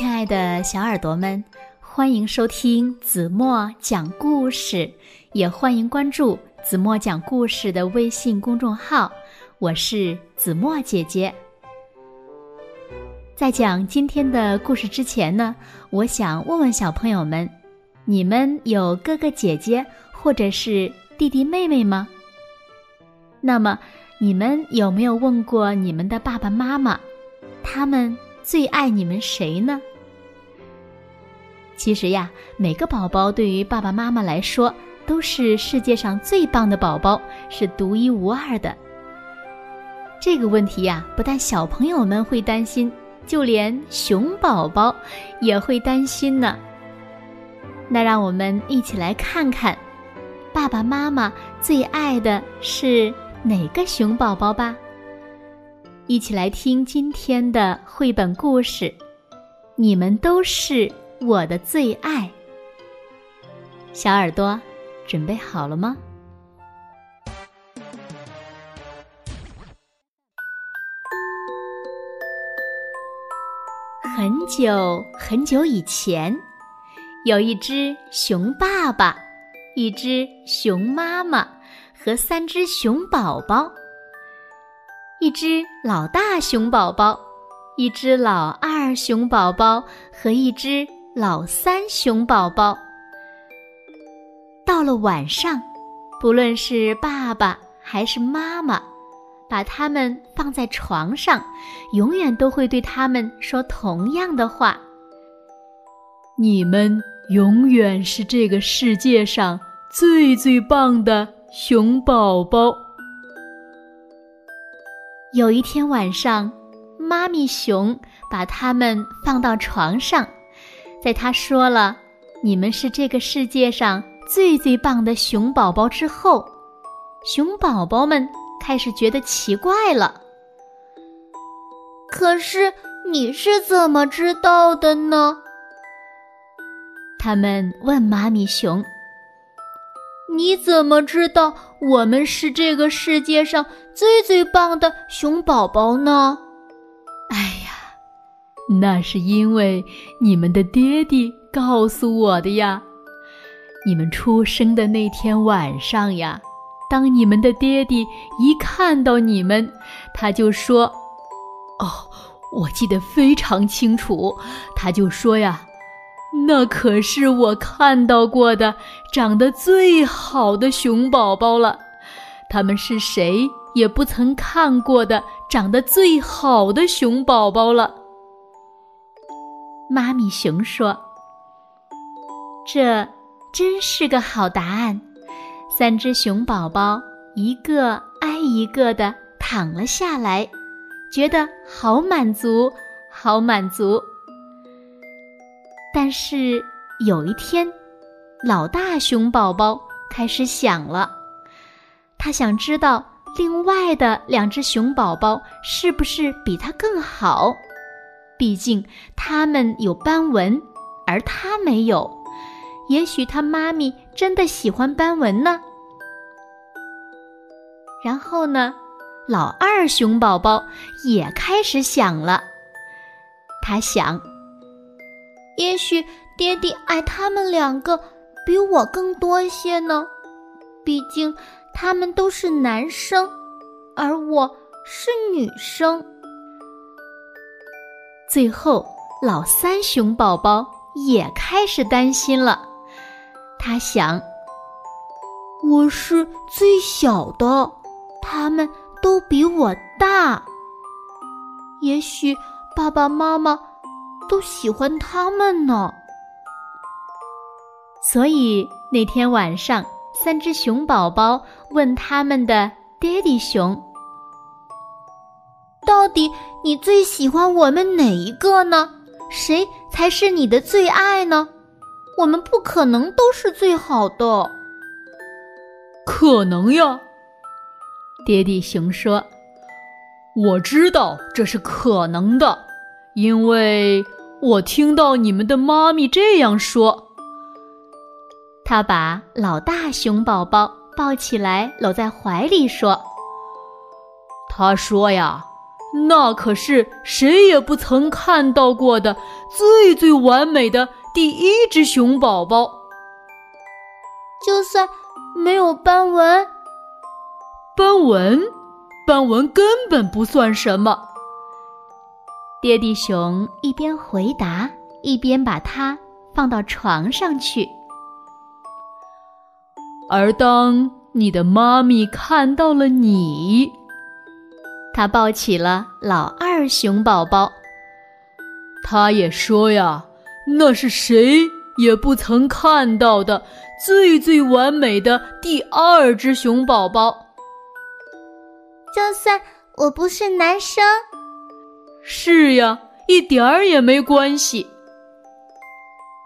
亲爱的小耳朵们，欢迎收听子墨讲故事，也欢迎关注子墨讲故事的微信公众号。我是子墨姐姐。在讲今天的故事之前呢，我想问问小朋友们：你们有哥哥姐姐或者是弟弟妹妹吗？那么，你们有没有问过你们的爸爸妈妈，他们？最爱你们谁呢？其实呀，每个宝宝对于爸爸妈妈来说都是世界上最棒的宝宝，是独一无二的。这个问题呀，不但小朋友们会担心，就连熊宝宝也会担心呢。那让我们一起来看看，爸爸妈妈最爱的是哪个熊宝宝吧。一起来听今天的绘本故事，你们都是我的最爱。小耳朵，准备好了吗？很久很久以前，有一只熊爸爸，一只熊妈妈和三只熊宝宝。一只老大熊宝宝，一只老二熊宝宝和一只老三熊宝宝。到了晚上，不论是爸爸还是妈妈，把他们放在床上，永远都会对他们说同样的话：“你们永远是这个世界上最最棒的熊宝宝。”有一天晚上，妈咪熊把它们放到床上，在他说了“你们是这个世界上最最棒的熊宝宝”之后，熊宝宝们开始觉得奇怪了。可是你是怎么知道的呢？他们问妈咪熊。你怎么知道我们是这个世界上最最棒的熊宝宝呢？那是因为你们的爹爹告诉我的呀。你们出生的那天晚上呀，当你们的爹爹一看到你们，他就说：“哦，我记得非常清楚。”他就说呀。那可是我看到过的长得最好的熊宝宝了，他们是谁也不曾看过的长得最好的熊宝宝了。妈咪熊说：“这真是个好答案。”三只熊宝宝一个挨一个的躺了下来，觉得好满足，好满足。但是有一天，老大熊宝宝开始想了，他想知道另外的两只熊宝宝是不是比他更好，毕竟他们有斑纹，而他没有。也许他妈咪真的喜欢斑纹呢。然后呢，老二熊宝宝也开始想了，他想。也许爹地爱他们两个比我更多些呢，毕竟他们都是男生，而我是女生。最后，老三熊宝宝也开始担心了，他想：我是最小的，他们都比我大，也许爸爸妈妈。都喜欢他们呢，所以那天晚上，三只熊宝宝问他们的爹地熊：“到底你最喜欢我们哪一个呢？谁才是你的最爱呢？我们不可能都是最好的。”可能呀，爹地熊说：“我知道这是可能的，因为。”我听到你们的妈咪这样说。他把老大熊宝宝抱起来，搂在怀里说：“他说呀，那可是谁也不曾看到过的最最完美的第一只熊宝宝。就算没有斑纹，斑纹，斑纹根本不算什么。爹地熊一边回答，一边把它放到床上去。而当你的妈咪看到了你，他抱起了老二熊宝宝。他也说呀：“那是谁也不曾看到的最最完美的第二只熊宝宝。”就算我不是男生，是呀，一点儿也没关系。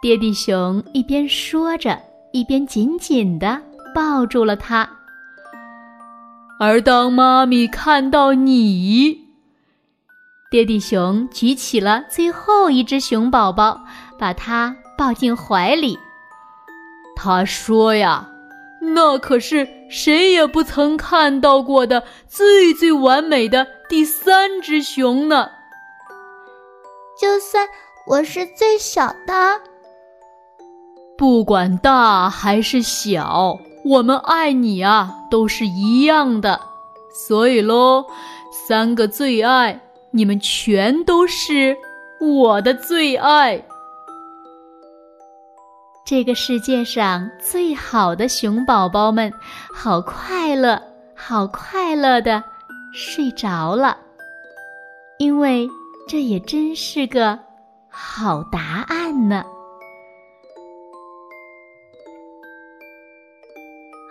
爹地熊一边说着，一边紧紧的。抱住了他，而当妈咪看到你，爹地熊举起了最后一只熊宝宝，把它抱进怀里。他说呀：“那可是谁也不曾看到过的最最完美的第三只熊呢。”就算我是最小的，不管大还是小。我们爱你啊，都是一样的，所以喽，三个最爱，你们全都是我的最爱。这个世界上最好的熊宝宝们，好快乐，好快乐的睡着了，因为这也真是个好答案呢。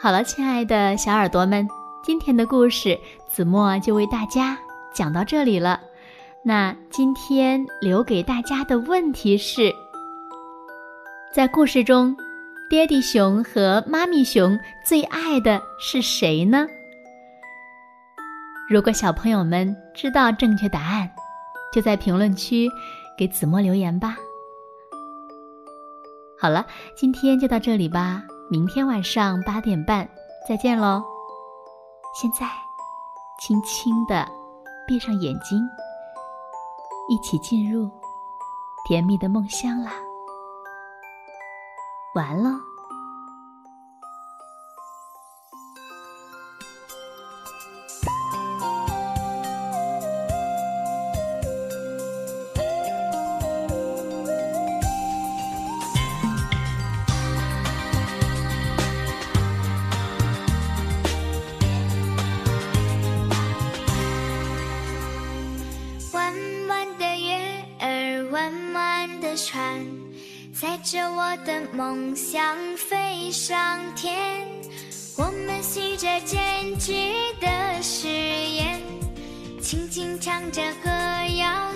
好了，亲爱的小耳朵们，今天的故事子墨就为大家讲到这里了。那今天留给大家的问题是：在故事中，爹地熊和妈咪熊最爱的是谁呢？如果小朋友们知道正确答案，就在评论区给子墨留言吧。好了，今天就到这里吧。明天晚上八点半再见喽！现在，轻轻的闭上眼睛，一起进入甜蜜的梦乡啦！晚安我的梦想飞上天，我们许着坚决的誓言，轻轻唱着歌谣。